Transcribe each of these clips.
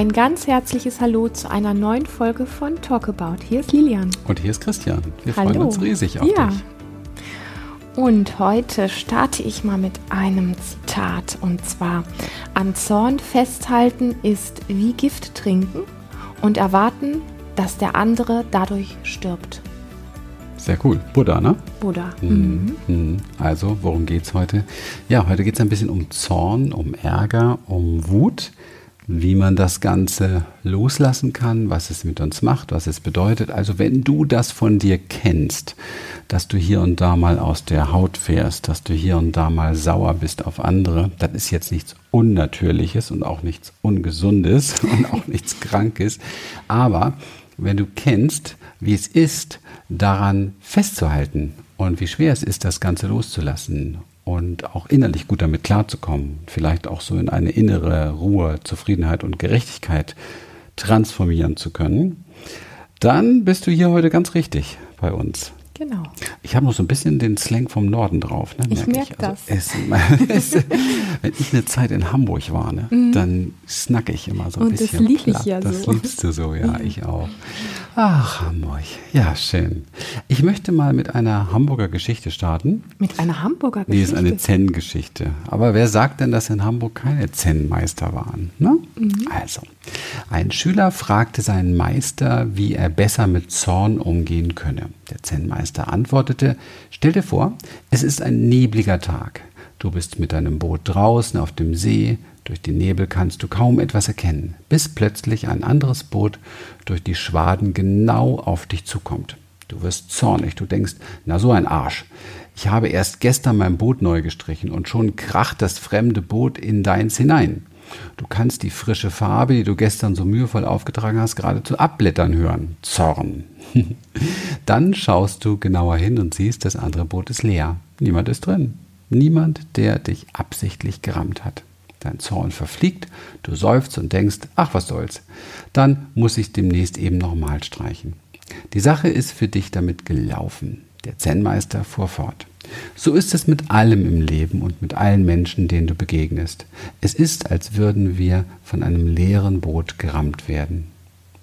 Ein ganz herzliches Hallo zu einer neuen Folge von Talk About. Hier ist Lilian. Und hier ist Christian. Wir Hallo. freuen uns riesig auf ja. dich. Und heute starte ich mal mit einem Zitat. Und zwar, an Zorn festhalten ist wie Gift trinken und erwarten, dass der andere dadurch stirbt. Sehr cool. Buddha, ne? Buddha. Mhm. Mhm. Also, worum geht's heute? Ja, heute geht es ein bisschen um Zorn, um Ärger, um Wut, wie man das Ganze loslassen kann, was es mit uns macht, was es bedeutet. Also, wenn du das von dir kennst, dass du hier und da mal aus der Haut fährst, dass du hier und da mal sauer bist auf andere, das ist jetzt nichts Unnatürliches und auch nichts Ungesundes und auch nichts Krankes. Aber wenn du kennst, wie es ist, daran festzuhalten und wie schwer es ist, das Ganze loszulassen und auch innerlich gut damit klarzukommen, vielleicht auch so in eine innere Ruhe, Zufriedenheit und Gerechtigkeit transformieren zu können, dann bist du hier heute ganz richtig bei uns. Genau. Ich habe noch so ein bisschen den Slang vom Norden drauf. Ne, Ich merk Also das. es, es, wenn ich eine Zeit in Hamburg war, ne, dann snack ich immer so ein Mhm. Und das bisschen. lieb ich platt. ja Das so. liebst du so, ja, ich auch. Ach, Hamburg. Ja, schön. Ich möchte mal mit einer Hamburger Geschichte starten. Mit einer Hamburger Die ist Geschichte. eine Zen-Geschichte. Aber wer sagt denn, dass in Hamburg keine Zen-Meister waren? Ne? Also, ein Schüler fragte seinen Meister, wie er besser mit Zorn umgehen könne. Der Zen-Meister antwortete, stell dir vor, es ist ein nebliger Tag. Du bist mit deinem Boot draußen auf dem See. Durch den Nebel kannst du kaum etwas erkennen, bis plötzlich ein anderes Boot durch die Schwaden genau auf dich zukommt. Du wirst zornig, du denkst, na so ein Arsch. Ich habe erst gestern mein Boot neu gestrichen und schon kracht das fremde Boot in deins hinein. Du kannst die frische Farbe, die du gestern so mühevoll aufgetragen hast, geradezu abblättern hören. Zorn. Dann schaust du genauer hin und siehst, das andere Boot ist leer. Niemand ist drin. Niemand, der dich absichtlich gerammt hat. Dein Zorn verfliegt, du seufzt und denkst, ach was soll's. Dann muss ich demnächst eben nochmal streichen. Die Sache ist für dich damit gelaufen. Der Zen-Meister fuhr fort. So ist es mit allem im Leben und mit allen Menschen, denen du begegnest. Es ist, als würden wir von einem leeren Boot gerammt werden.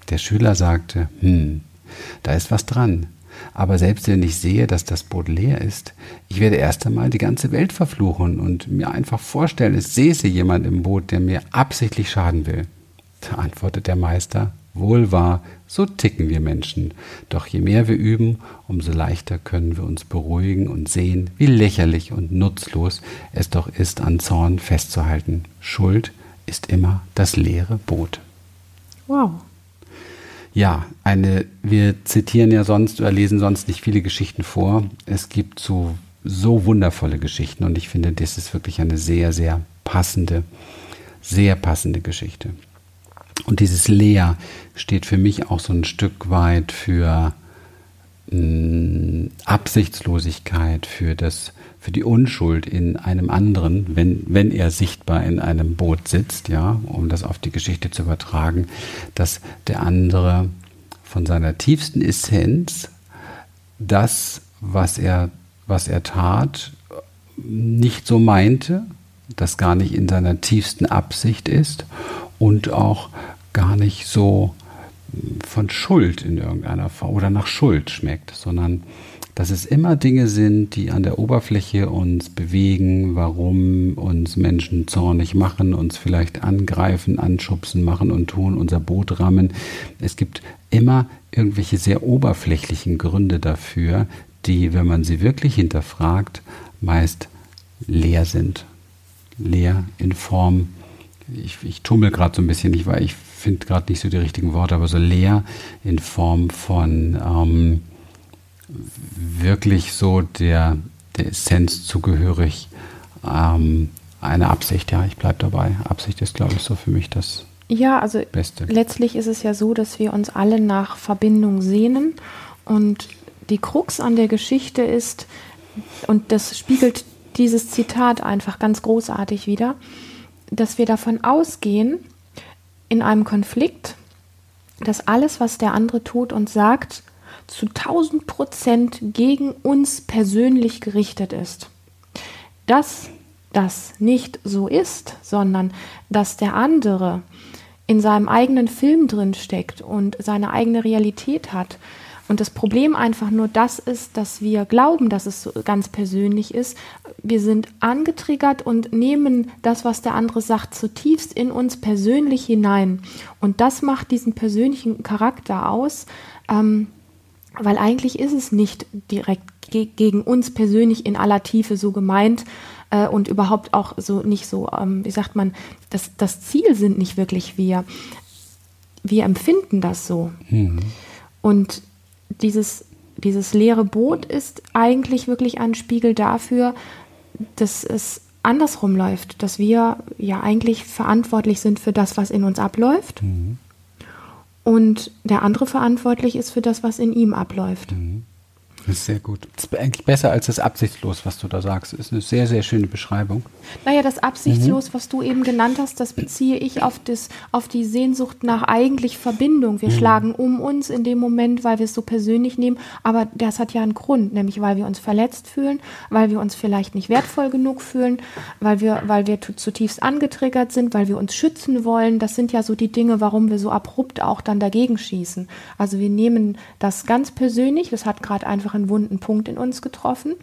Der Schüler sagte, hm, da ist was dran. Aber selbst wenn ich sehe, dass das Boot leer ist, ich werde erst einmal die ganze Welt verfluchen und mir einfach vorstellen, es säße jemand im Boot, der mir absichtlich schaden will. Da antwortet der Meister, wohl wahr, so ticken wir Menschen. Doch je mehr wir üben, umso leichter können wir uns beruhigen und sehen, wie lächerlich und nutzlos es doch ist, an Zorn festzuhalten. Schuld ist immer das leere Boot. Wow. Ja, eine, wir zitieren ja sonst oder lesen sonst nicht viele Geschichten vor. Es gibt so, so wundervolle Geschichten und ich finde, das ist wirklich eine sehr, sehr passende, sehr passende Geschichte. Und dieses Lea steht für mich auch so ein Stück weit für mh, Absichtslosigkeit, für das, für die Unschuld in einem anderen, wenn, wenn er sichtbar in einem Boot sitzt, ja, um das auf die Geschichte zu übertragen, dass der andere von seiner tiefsten Essenz das, was er, was er tat, nicht so meinte, das gar nicht in seiner tiefsten Absicht ist und auch gar nicht so von Schuld in irgendeiner Form oder nach Schuld schmeckt, sondern dass es immer Dinge sind, die an der Oberfläche uns bewegen, warum uns Menschen zornig machen, uns vielleicht angreifen, anschubsen, machen und tun, unser Boot rammen. Es gibt immer irgendwelche sehr oberflächlichen Gründe dafür, die, wenn man sie wirklich hinterfragt, meist leer sind. Leer in Form, ich, ich tummel gerade so ein bisschen, ich, weil ich finde gerade nicht so die richtigen Worte, aber so leer in Form von ähm, wirklich so der, der Essenz zugehörig ähm, eine Absicht. Ja, ich bleibe dabei. Absicht ist, glaube ich, so für mich das Ja, also Beste. letztlich ist es ja so, dass wir uns alle nach Verbindung sehnen und die Krux an der Geschichte ist, und das spiegelt dieses Zitat einfach ganz großartig wider, dass wir davon ausgehen, in einem Konflikt, dass alles, was der andere tut und sagt, zu 1000 Prozent gegen uns persönlich gerichtet ist. Dass das nicht so ist, sondern dass der andere in seinem eigenen Film drin steckt und seine eigene Realität hat. Und das Problem einfach nur das ist, dass wir glauben, dass es so ganz persönlich ist. Wir sind angetriggert und nehmen das, was der andere sagt, zutiefst in uns persönlich hinein. Und das macht diesen persönlichen Charakter aus, ähm, weil eigentlich ist es nicht direkt ge gegen uns persönlich in aller Tiefe so gemeint, äh, und überhaupt auch so nicht so, ähm, wie sagt man, das, das Ziel sind nicht wirklich wir. Wir empfinden das so. Mhm. Und dieses, dieses leere Boot ist eigentlich wirklich ein Spiegel dafür, dass es andersrum läuft, dass wir ja eigentlich verantwortlich sind für das, was in uns abläuft. Mhm. Und der andere verantwortlich ist für das, was in ihm abläuft. Mhm. Das ist sehr gut. Das ist eigentlich besser als das absichtslos, was du da sagst. Das ist eine sehr, sehr schöne Beschreibung. Naja, das absichtslos, mhm. was du eben genannt hast, das beziehe ich auf, das, auf die Sehnsucht nach eigentlich Verbindung. Wir mhm. schlagen um uns in dem Moment, weil wir es so persönlich nehmen. Aber das hat ja einen Grund, nämlich weil wir uns verletzt fühlen, weil wir uns vielleicht nicht wertvoll genug fühlen, weil wir, weil wir zutiefst angetriggert sind, weil wir uns schützen wollen. Das sind ja so die Dinge, warum wir so abrupt auch dann dagegen schießen. Also wir nehmen das ganz persönlich. Das hat gerade einfach einen wunden Punkt in uns getroffen.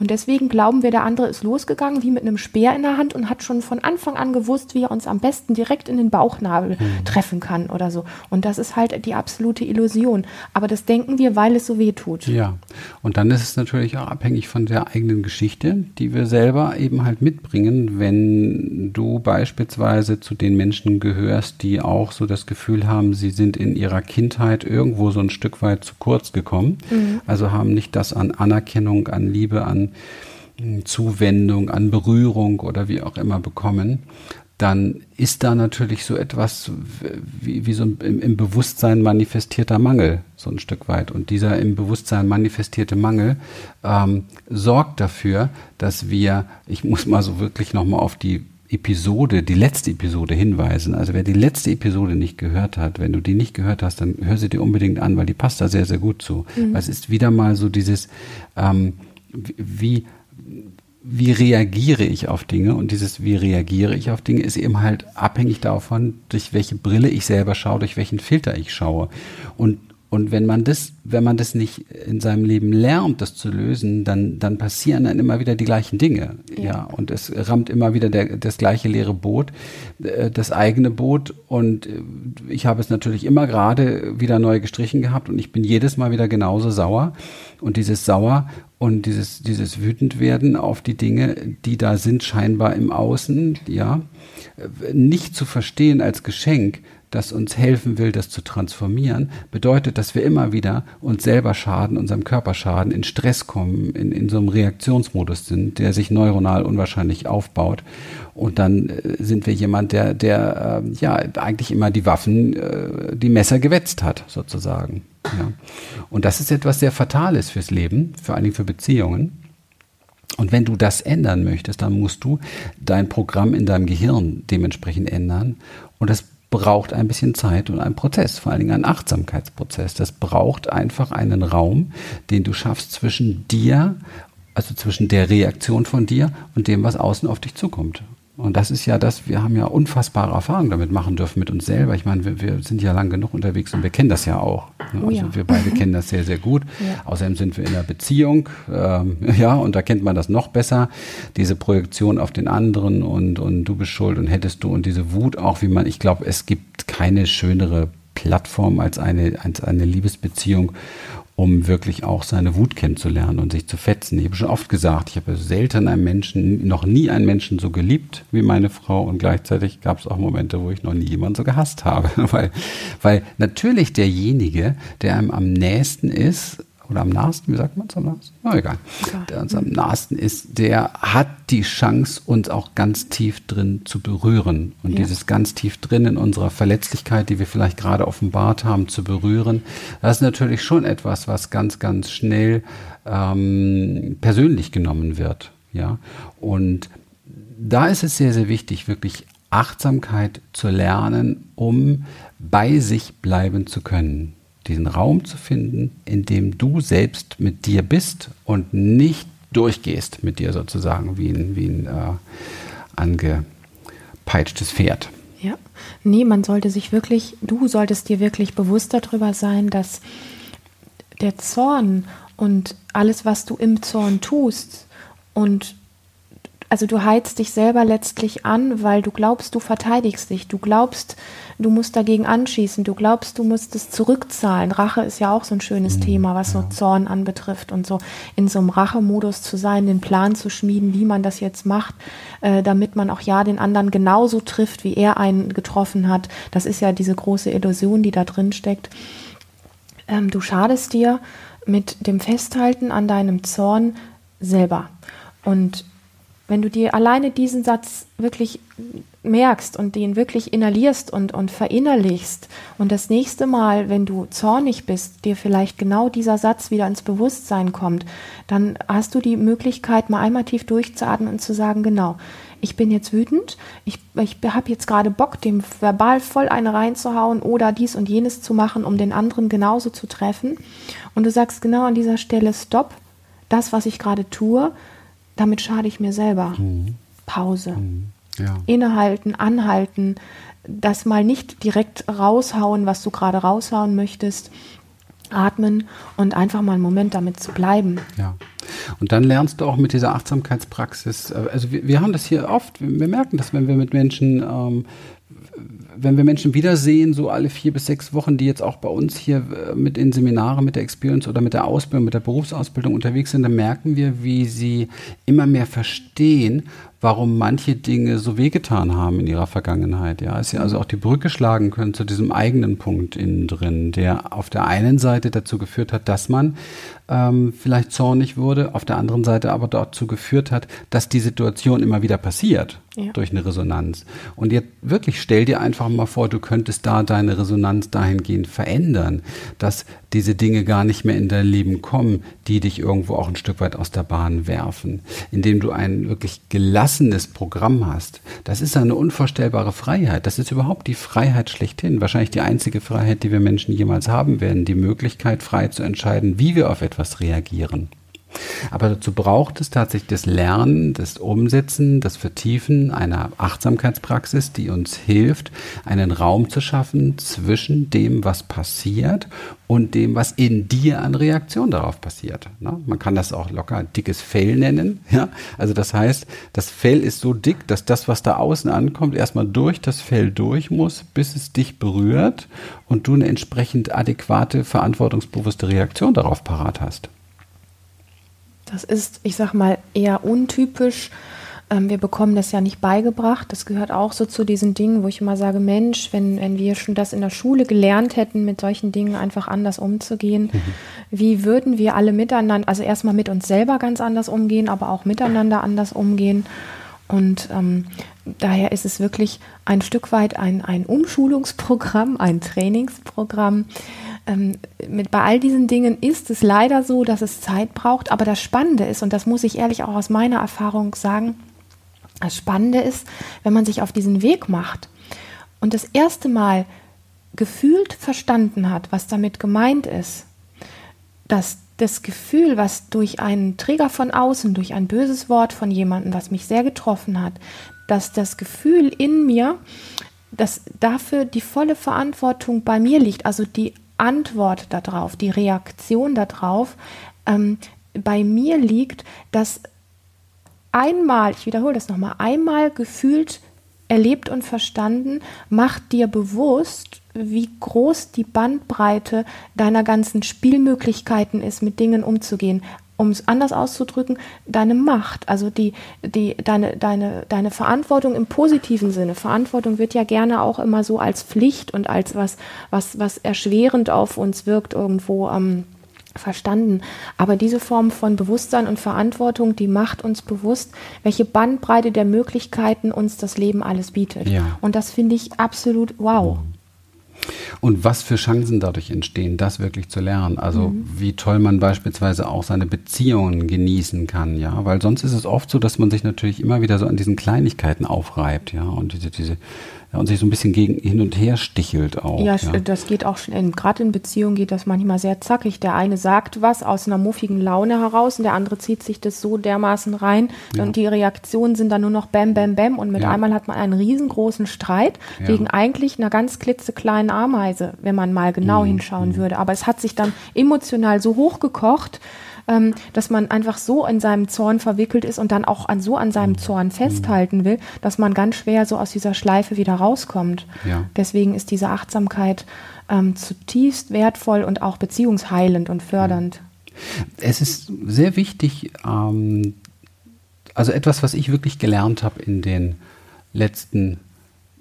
Und deswegen glauben wir, der andere ist losgegangen wie mit einem Speer in der Hand und hat schon von Anfang an gewusst, wie er uns am besten direkt in den Bauchnabel mhm. treffen kann oder so. Und das ist halt die absolute Illusion. Aber das denken wir, weil es so weh tut. Ja, und dann ist es natürlich auch abhängig von der eigenen Geschichte, die wir selber eben halt mitbringen, wenn du beispielsweise zu den Menschen gehörst, die auch so das Gefühl haben, sie sind in ihrer Kindheit irgendwo so ein Stück weit zu kurz gekommen. Mhm. Also haben nicht nicht das an Anerkennung, an Liebe, an hm, Zuwendung, an Berührung oder wie auch immer bekommen, dann ist da natürlich so etwas wie, wie so ein im, im, Bewusstsein manifestierter Mangel, so ein Stück weit. Und dieser im Bewusstsein manifestierte Mangel ähm, sorgt dafür, dass wir, ich muss mal so wirklich nochmal auf die Episode, die letzte Episode hinweisen. Also wer die letzte Episode nicht gehört hat, wenn du die nicht gehört hast, dann hör sie dir unbedingt an, weil die passt da sehr, sehr gut zu. Mhm. Es ist wieder mal so dieses, ähm, wie, wie reagiere ich auf Dinge? Und dieses, wie reagiere ich auf Dinge, ist eben halt abhängig davon, durch welche Brille ich selber schaue, durch welchen Filter ich schaue. Und und wenn man das, wenn man das nicht in seinem Leben lernt, das zu lösen, dann, dann passieren dann immer wieder die gleichen Dinge. Ja. ja und es rammt immer wieder der, das gleiche leere Boot, äh, das eigene Boot. Und äh, ich habe es natürlich immer gerade wieder neu gestrichen gehabt und ich bin jedes Mal wieder genauso sauer. Und dieses Sauer und dieses, dieses wütend werden auf die Dinge, die da sind, scheinbar im Außen, ja, äh, nicht zu verstehen als Geschenk, das uns helfen will, das zu transformieren, bedeutet, dass wir immer wieder uns selber schaden, unserem Körper schaden, in Stress kommen, in, in so einem Reaktionsmodus sind, der sich neuronal unwahrscheinlich aufbaut. Und dann äh, sind wir jemand, der, der äh, ja eigentlich immer die Waffen, äh, die Messer gewetzt hat, sozusagen. Ja. Und das ist etwas sehr Fatales fürs Leben, vor allen Dingen für Beziehungen. Und wenn du das ändern möchtest, dann musst du dein Programm in deinem Gehirn dementsprechend ändern. Und das braucht ein bisschen Zeit und einen Prozess, vor allen Dingen einen Achtsamkeitsprozess. Das braucht einfach einen Raum, den du schaffst zwischen dir, also zwischen der Reaktion von dir und dem, was außen auf dich zukommt. Und das ist ja das, wir haben ja unfassbare Erfahrungen damit machen dürfen mit uns selber. Ich meine, wir, wir sind ja lang genug unterwegs und wir kennen das ja auch. Ne? Oh, also ja. wir beide kennen das sehr, sehr gut. Ja. Außerdem sind wir in einer Beziehung, ähm, ja, und da kennt man das noch besser. Diese Projektion auf den anderen und, und du bist schuld und hättest du und diese Wut auch, wie man, ich glaube, es gibt keine schönere Plattform als eine, als eine Liebesbeziehung um wirklich auch seine Wut kennenzulernen und sich zu fetzen. Ich habe schon oft gesagt, ich habe selten einen Menschen, noch nie einen Menschen so geliebt wie meine Frau und gleichzeitig gab es auch Momente, wo ich noch nie jemanden so gehasst habe, weil, weil natürlich derjenige, der einem am nächsten ist, oder am nahesten, wie sagt man es am nahesten? Na egal. Der uns am nahesten ist, der hat die Chance, uns auch ganz tief drin zu berühren. Und ja. dieses ganz tief drin in unserer Verletzlichkeit, die wir vielleicht gerade offenbart haben, zu berühren, das ist natürlich schon etwas, was ganz, ganz schnell ähm, persönlich genommen wird. Ja. Und da ist es sehr, sehr wichtig, wirklich Achtsamkeit zu lernen, um bei sich bleiben zu können diesen Raum zu finden, in dem du selbst mit dir bist und nicht durchgehst mit dir sozusagen wie ein, wie ein äh, angepeitschtes Pferd. Ja, nee, man sollte sich wirklich, du solltest dir wirklich bewusst darüber sein, dass der Zorn und alles, was du im Zorn tust und also du heizt dich selber letztlich an, weil du glaubst, du verteidigst dich. Du glaubst, du musst dagegen anschießen. Du glaubst, du musst es zurückzahlen. Rache ist ja auch so ein schönes mhm, Thema, was so Zorn anbetrifft und so in so einem Rachemodus zu sein, den Plan zu schmieden, wie man das jetzt macht, äh, damit man auch ja den anderen genauso trifft, wie er einen getroffen hat. Das ist ja diese große Illusion, die da drin steckt. Ähm, du schadest dir mit dem Festhalten an deinem Zorn selber. Und wenn du dir alleine diesen Satz wirklich merkst und den wirklich inhalierst und, und verinnerlichst und das nächste Mal, wenn du zornig bist, dir vielleicht genau dieser Satz wieder ins Bewusstsein kommt, dann hast du die Möglichkeit, mal einmal tief durchzuatmen und zu sagen, genau, ich bin jetzt wütend, ich, ich habe jetzt gerade Bock, dem verbal voll eine reinzuhauen oder dies und jenes zu machen, um den anderen genauso zu treffen. Und du sagst genau an dieser Stelle, stopp, das, was ich gerade tue, damit schade ich mir selber. Mhm. Pause. Mhm. Ja. Innehalten, anhalten, das mal nicht direkt raushauen, was du gerade raushauen möchtest. Atmen und einfach mal einen Moment damit zu bleiben. Ja. Und dann lernst du auch mit dieser Achtsamkeitspraxis, äh, also wir, wir haben das hier oft, wir merken das, wenn wir mit Menschen ähm, wenn wir Menschen wiedersehen, so alle vier bis sechs Wochen, die jetzt auch bei uns hier äh, mit in Seminare, mit der Experience oder mit der Ausbildung, mit der Berufsausbildung unterwegs sind, dann merken wir, wie sie immer mehr verstehen, warum manche Dinge so wehgetan haben in ihrer Vergangenheit. Ja, dass sie also auch die Brücke schlagen können zu diesem eigenen Punkt innen drin, der auf der einen Seite dazu geführt hat, dass man ähm, vielleicht zornig wurde, auf der anderen Seite aber dazu geführt hat, dass die Situation immer wieder passiert ja. durch eine Resonanz. Und jetzt wirklich stell dir einfach mal vor, du könntest da deine Resonanz dahingehend verändern, dass diese Dinge gar nicht mehr in dein Leben kommen, die dich irgendwo auch ein Stück weit aus der Bahn werfen, indem du ein wirklich gelassenes Programm hast. Das ist eine unvorstellbare Freiheit. Das ist überhaupt die Freiheit schlechthin. Wahrscheinlich die einzige Freiheit, die wir Menschen jemals haben werden. Die Möglichkeit, frei zu entscheiden, wie wir auf etwas reagieren. Aber dazu braucht es tatsächlich das Lernen, das Umsetzen, das Vertiefen einer Achtsamkeitspraxis, die uns hilft, einen Raum zu schaffen zwischen dem, was passiert und dem, was in dir an Reaktion darauf passiert. Ne? Man kann das auch locker dickes Fell nennen. Also das heißt, das Fell ist so dick, dass das, was da außen ankommt, erstmal durch das Fell durch muss, bis es dich berührt und du eine entsprechend adäquate, verantwortungsbewusste Reaktion darauf parat hast. Das ist, ich sag mal, eher untypisch. Ähm, wir bekommen das ja nicht beigebracht. Das gehört auch so zu diesen Dingen, wo ich immer sage, Mensch, wenn, wenn wir schon das in der Schule gelernt hätten, mit solchen Dingen einfach anders umzugehen, mhm. wie würden wir alle miteinander, also erstmal mit uns selber ganz anders umgehen, aber auch miteinander anders umgehen. Und ähm, daher ist es wirklich ein Stück weit ein, ein Umschulungsprogramm, ein Trainingsprogramm, ähm, mit, bei all diesen Dingen ist es leider so, dass es Zeit braucht. Aber das Spannende ist, und das muss ich ehrlich auch aus meiner Erfahrung sagen, das Spannende ist, wenn man sich auf diesen Weg macht und das erste Mal gefühlt verstanden hat, was damit gemeint ist, dass das Gefühl, was durch einen Träger von außen, durch ein böses Wort von jemandem, was mich sehr getroffen hat, dass das Gefühl in mir, dass dafür die volle Verantwortung bei mir liegt, also die Antwort darauf, die Reaktion darauf ähm, bei mir liegt, dass einmal, ich wiederhole das nochmal, einmal gefühlt, erlebt und verstanden, macht dir bewusst, wie groß die Bandbreite deiner ganzen Spielmöglichkeiten ist, mit Dingen umzugehen um es anders auszudrücken, deine Macht, also die, die, deine, deine, deine Verantwortung im positiven Sinne. Verantwortung wird ja gerne auch immer so als Pflicht und als was, was, was erschwerend auf uns wirkt, irgendwo ähm, verstanden. Aber diese Form von Bewusstsein und Verantwortung, die macht uns bewusst, welche Bandbreite der Möglichkeiten uns das Leben alles bietet. Ja. Und das finde ich absolut wow. Und was für Chancen dadurch entstehen, das wirklich zu lernen. Also mhm. wie toll man beispielsweise auch seine Beziehungen genießen kann, ja. Weil sonst ist es oft so, dass man sich natürlich immer wieder so an diesen Kleinigkeiten aufreibt, ja. Und diese, diese ja, und sich so ein bisschen gegen hin und her stichelt auch. Ja, ja. das geht auch schon. Gerade in Beziehungen geht das manchmal sehr zackig. Der eine sagt was aus einer muffigen Laune heraus und der andere zieht sich das so dermaßen rein ja. und die Reaktionen sind dann nur noch Bäm, Bäm, Bäm und mit einmal hat man einen riesengroßen Streit wegen eigentlich einer ganz klitzekleinen Ameise, wenn man mal genau mhm. hinschauen mhm. würde. Aber es hat sich dann emotional so hochgekocht, ähm, dass man einfach so in seinem Zorn verwickelt ist und dann auch an, so an seinem Zorn festhalten will, dass man ganz schwer so aus dieser Schleife wieder rauskommt. Ja. Deswegen ist diese Achtsamkeit ähm, zutiefst wertvoll und auch beziehungsheilend und fördernd. Es ist sehr wichtig, ähm, also etwas, was ich wirklich gelernt habe in den letzten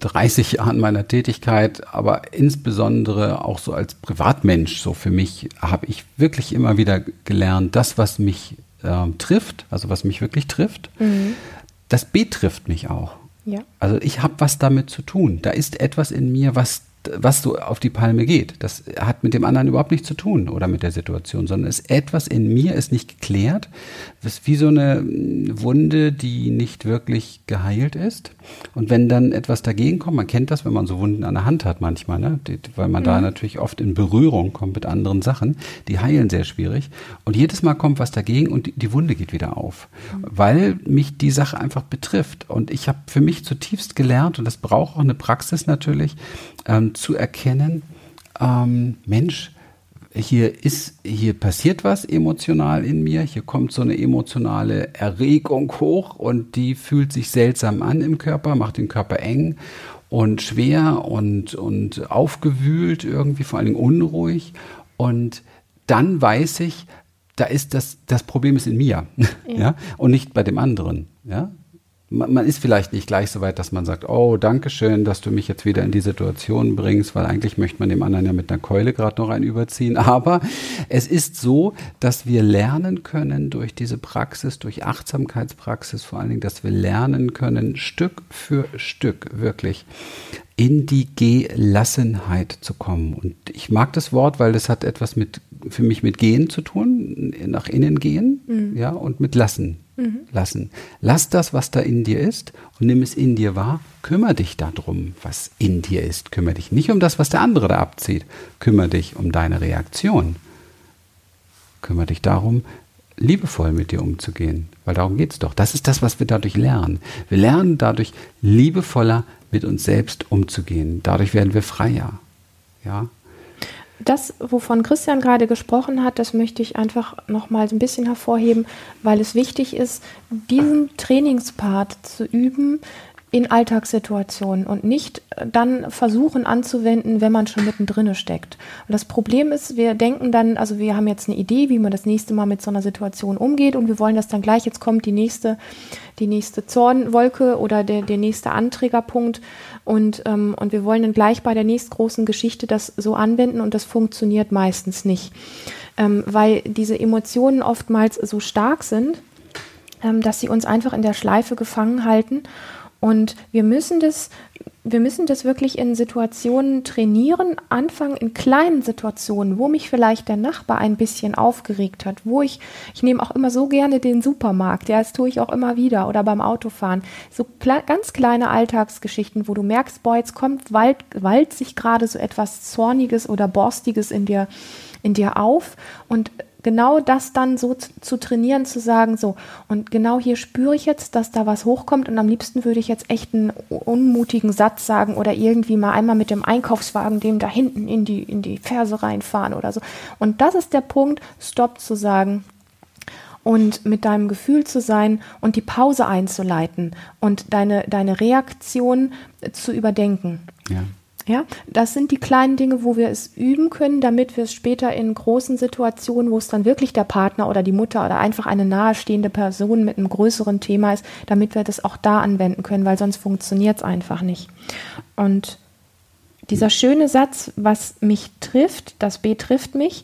30 Jahren meiner Tätigkeit, aber insbesondere auch so als Privatmensch, so für mich, habe ich wirklich immer wieder gelernt, das, was mich äh, trifft, also was mich wirklich trifft, mhm. das betrifft mich auch. Ja. Also ich habe was damit zu tun. Da ist etwas in mir, was was so auf die Palme geht. Das hat mit dem anderen überhaupt nichts zu tun oder mit der Situation, sondern ist etwas in mir ist nicht geklärt. Das ist wie so eine Wunde, die nicht wirklich geheilt ist. Und wenn dann etwas dagegen kommt, man kennt das, wenn man so Wunden an der Hand hat manchmal, ne? Weil man mhm. da natürlich oft in Berührung kommt mit anderen Sachen, die heilen sehr schwierig. Und jedes Mal kommt was dagegen und die, die Wunde geht wieder auf, mhm. weil mich die Sache einfach betrifft. Und ich habe für mich zutiefst gelernt, und das braucht auch eine Praxis natürlich, ähm, zu erkennen, ähm, Mensch, hier ist, hier passiert was emotional in mir, hier kommt so eine emotionale Erregung hoch und die fühlt sich seltsam an im Körper, macht den Körper eng und schwer und, und aufgewühlt, irgendwie vor allen Dingen unruhig. Und dann weiß ich, da ist das, das Problem ist in mir, ja. ja, und nicht bei dem anderen, ja man, ist vielleicht nicht gleich so weit, dass man sagt, oh, danke schön, dass du mich jetzt wieder in die Situation bringst, weil eigentlich möchte man dem anderen ja mit einer Keule gerade noch ein überziehen. Aber es ist so, dass wir lernen können durch diese Praxis, durch Achtsamkeitspraxis vor allen Dingen, dass wir lernen können, Stück für Stück wirklich in die Gelassenheit zu kommen. Und ich mag das Wort, weil das hat etwas mit, für mich mit Gehen zu tun, nach innen gehen, mhm. ja, und mit Lassen mhm. lassen. Lass das, was da in dir ist, und nimm es in dir wahr. Kümmer dich darum, was in dir ist. Kümmer dich nicht um das, was der andere da abzieht. Kümmer dich um deine Reaktion. Kümmer dich darum, liebevoll mit dir umzugehen. Weil darum geht es doch. Das ist das, was wir dadurch lernen. Wir lernen dadurch, liebevoller mit uns selbst umzugehen. Dadurch werden wir freier. Ja, das, wovon Christian gerade gesprochen hat, das möchte ich einfach noch mal ein bisschen hervorheben, weil es wichtig ist, diesen Trainingspart zu üben in Alltagssituationen und nicht dann versuchen anzuwenden, wenn man schon mittendrin steckt. Und das Problem ist, wir denken dann, also wir haben jetzt eine Idee, wie man das nächste Mal mit so einer Situation umgeht und wir wollen das dann gleich, jetzt kommt die nächste, die nächste Zornwolke oder der, der nächste Anträgerpunkt und, ähm, und wir wollen dann gleich bei der nächstgroßen Geschichte das so anwenden und das funktioniert meistens nicht, ähm, weil diese Emotionen oftmals so stark sind, ähm, dass sie uns einfach in der Schleife gefangen halten und wir müssen das wir müssen das wirklich in Situationen trainieren, anfangen in kleinen Situationen, wo mich vielleicht der Nachbar ein bisschen aufgeregt hat, wo ich, ich nehme auch immer so gerne den Supermarkt, ja, das tue ich auch immer wieder oder beim Autofahren, so kle ganz kleine Alltagsgeschichten, wo du merkst, boah, jetzt kommt, wald, wald sich gerade so etwas Zorniges oder Borstiges in dir, in dir auf. Und genau das dann so zu trainieren, zu sagen, so, und genau hier spüre ich jetzt, dass da was hochkommt und am liebsten würde ich jetzt echt einen unmutigen Satz sagen oder irgendwie mal einmal mit dem Einkaufswagen dem da hinten in die, in die Ferse reinfahren oder so. Und das ist der Punkt, Stopp zu sagen und mit deinem Gefühl zu sein und die Pause einzuleiten und deine, deine Reaktion zu überdenken. Ja. Ja, das sind die kleinen Dinge, wo wir es üben können, damit wir es später in großen Situationen, wo es dann wirklich der Partner oder die Mutter oder einfach eine nahestehende Person mit einem größeren Thema ist, damit wir das auch da anwenden können, weil sonst funktioniert es einfach nicht. Und dieser schöne Satz, was mich trifft, das betrifft mich,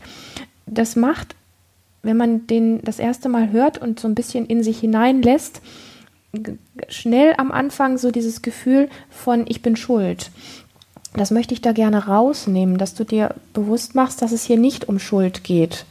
das macht, wenn man den das erste Mal hört und so ein bisschen in sich hineinlässt, schnell am Anfang so dieses Gefühl von ich bin schuld das möchte ich da gerne rausnehmen, dass du dir bewusst machst, dass es hier nicht um Schuld geht.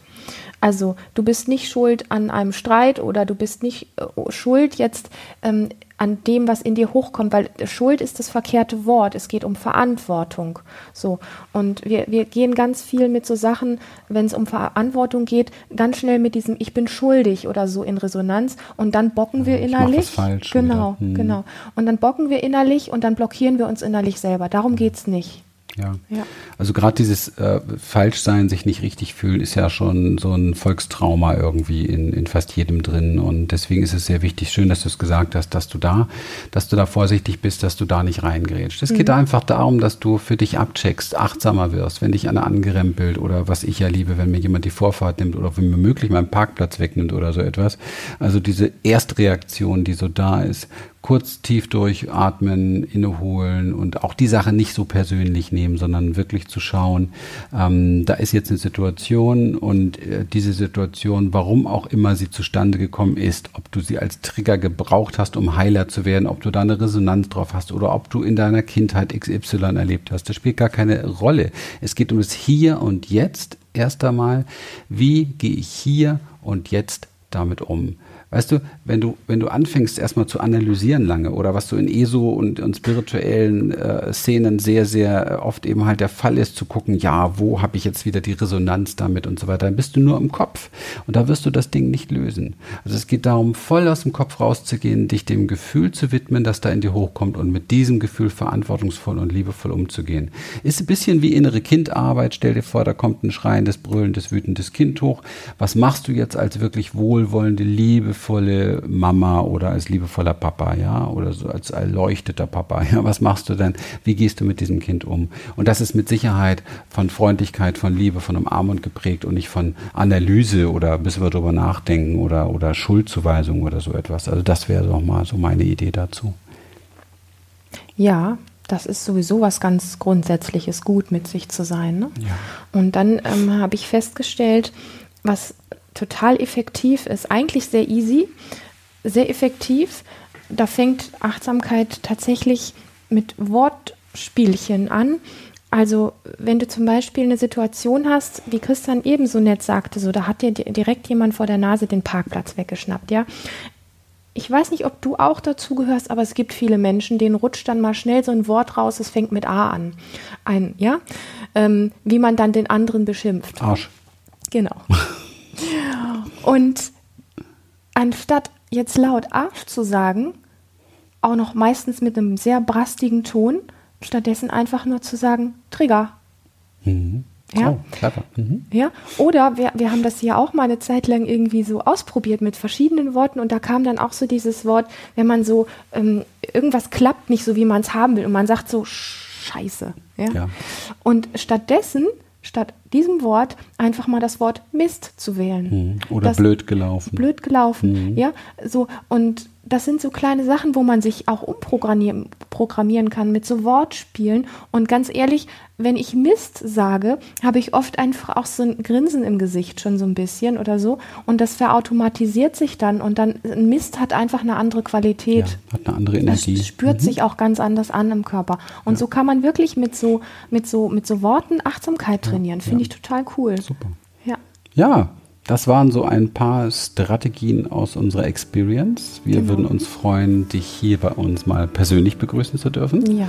Also du bist nicht schuld an einem Streit oder du bist nicht äh, schuld jetzt ähm, an dem, was in dir hochkommt, weil Schuld ist das verkehrte Wort. Es geht um Verantwortung. So. Und wir, wir gehen ganz viel mit so Sachen, wenn es um Verantwortung geht, ganz schnell mit diesem Ich bin schuldig oder so in Resonanz und dann bocken wir Ich innerlich. falsch genau. Hm. genau. Und dann bocken wir innerlich und dann blockieren wir uns innerlich selber. Darum geht es nicht. Ja. Ja. Also gerade dieses äh, Falschsein, sich nicht richtig fühlen, ist ja schon so ein Volkstrauma irgendwie in, in fast jedem drin. Und deswegen ist es sehr wichtig, schön, dass du es gesagt hast, dass du da, dass du da vorsichtig bist, dass du da nicht reingrätschst. Es geht einfach darum, dass du für dich abcheckst, achtsamer wirst, wenn dich einer angerempelt oder was ich ja liebe, wenn mir jemand die Vorfahrt nimmt oder wenn mir möglich meinen Parkplatz wegnimmt oder so etwas. Also diese Erstreaktion, die so da ist, kurz tief durchatmen, inneholen und auch die Sache nicht so persönlich nehmen, sondern wirklich zu schauen, ähm, da ist jetzt eine Situation und äh, diese Situation, warum auch immer sie zustande gekommen ist, ob du sie als Trigger gebraucht hast, um heiler zu werden, ob du da eine Resonanz drauf hast oder ob du in deiner Kindheit XY erlebt hast, das spielt gar keine Rolle. Es geht um das Hier und Jetzt erst einmal. Wie gehe ich hier und jetzt damit um? Weißt du, wenn du, wenn du anfängst, erstmal zu analysieren lange oder was so in ESO und, und spirituellen äh, Szenen sehr, sehr oft eben halt der Fall ist, zu gucken, ja, wo habe ich jetzt wieder die Resonanz damit und so weiter, dann bist du nur im Kopf und da wirst du das Ding nicht lösen. Also es geht darum, voll aus dem Kopf rauszugehen, dich dem Gefühl zu widmen, das da in dir hochkommt und mit diesem Gefühl verantwortungsvoll und liebevoll umzugehen. Ist ein bisschen wie innere Kindarbeit. Stell dir vor, da kommt ein schreiendes, brüllendes, wütendes Kind hoch. Was machst du jetzt als wirklich wohlwollende, liebevolle Mama oder als liebevoller Papa, ja, oder so als erleuchteter Papa, ja, was machst du denn? Wie gehst du mit diesem Kind um? Und das ist mit Sicherheit von Freundlichkeit, von Liebe, von Umarmung geprägt und nicht von Analyse oder müssen wir drüber nachdenken oder, oder Schuldzuweisung oder so etwas. Also das wäre doch mal so meine Idee dazu. Ja, das ist sowieso was ganz Grundsätzliches, gut mit sich zu sein. Ne? Ja. Und dann ähm, habe ich festgestellt, was total effektiv ist, eigentlich sehr easy, sehr effektiv. Da fängt Achtsamkeit tatsächlich mit Wortspielchen an. Also wenn du zum Beispiel eine Situation hast, wie Christian ebenso nett sagte, so da hat dir di- direkt jemand vor der Nase den Parkplatz weggeschnappt, ja. Ich weiß nicht, ob du auch dazu gehörst, aber es gibt viele Menschen, denen rutscht dann mal schnell so ein Wort raus, es fängt mit A an. Ein, ja, ähm, wie man dann den anderen beschimpft. Arsch. Genau. Und anstatt jetzt laut Arsch zu sagen, auch noch meistens mit einem sehr brastigen Ton, stattdessen einfach nur zu sagen, Trigger. Mhm. Ja. Oh, clever. Mhm. Ja, oder wir, wir haben das ja auch mal eine Zeit lang irgendwie so ausprobiert mit verschiedenen Worten und da kam dann auch so dieses Wort, wenn man so ähm, irgendwas klappt nicht so, wie man es haben will und man sagt so Scheiße. Ja? Ja. Und stattdessen, statt diesem Wort, einfach mal das Wort Mist zu wählen. Mhm. Oder Das- blöd gelaufen. blöd gelaufen. Ja, so und das sind so kleine Sachen, wo man sich auch umprogrammieren programmieren kann mit so Wortspielen. Und ganz ehrlich, wenn ich Mist sage, habe ich oft einfach auch so ein Grinsen im Gesicht schon so ein bisschen oder so. Und das verautomatisiert sich dann. Und dann Mist hat einfach eine andere ja, Qualität. hat eine andere Das Energie. spürt sich auch ganz anders an im Körper. Und so kann man wirklich mit so, mit so, mit so Worten Achtsamkeit trainieren. Finde ich total cool. Super. Ja. Ja, das waren so ein paar Strategien aus unserer Experience. Wir Genau. würden uns freuen, dich hier bei uns mal persönlich begrüßen zu dürfen Ja.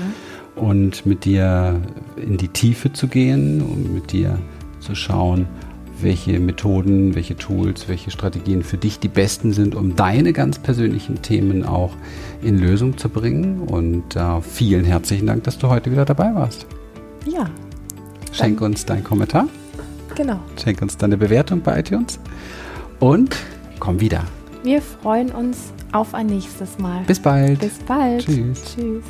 und mit dir in die Tiefe zu gehen und mit dir zu schauen, welche Methoden, welche Tools, welche Strategien für dich die besten sind, um deine ganz persönlichen Themen auch in Lösung zu bringen. Und äh, vielen herzlichen Dank, dass du heute wieder dabei warst. Ja, Schenk uns deinen Kommentar. genau. Schenk uns deine Bewertung bei iTunes und komm wieder. Wir freuen uns auf ein nächstes Mal. Bis bald. Bis bald. Tschüss. Tschüss.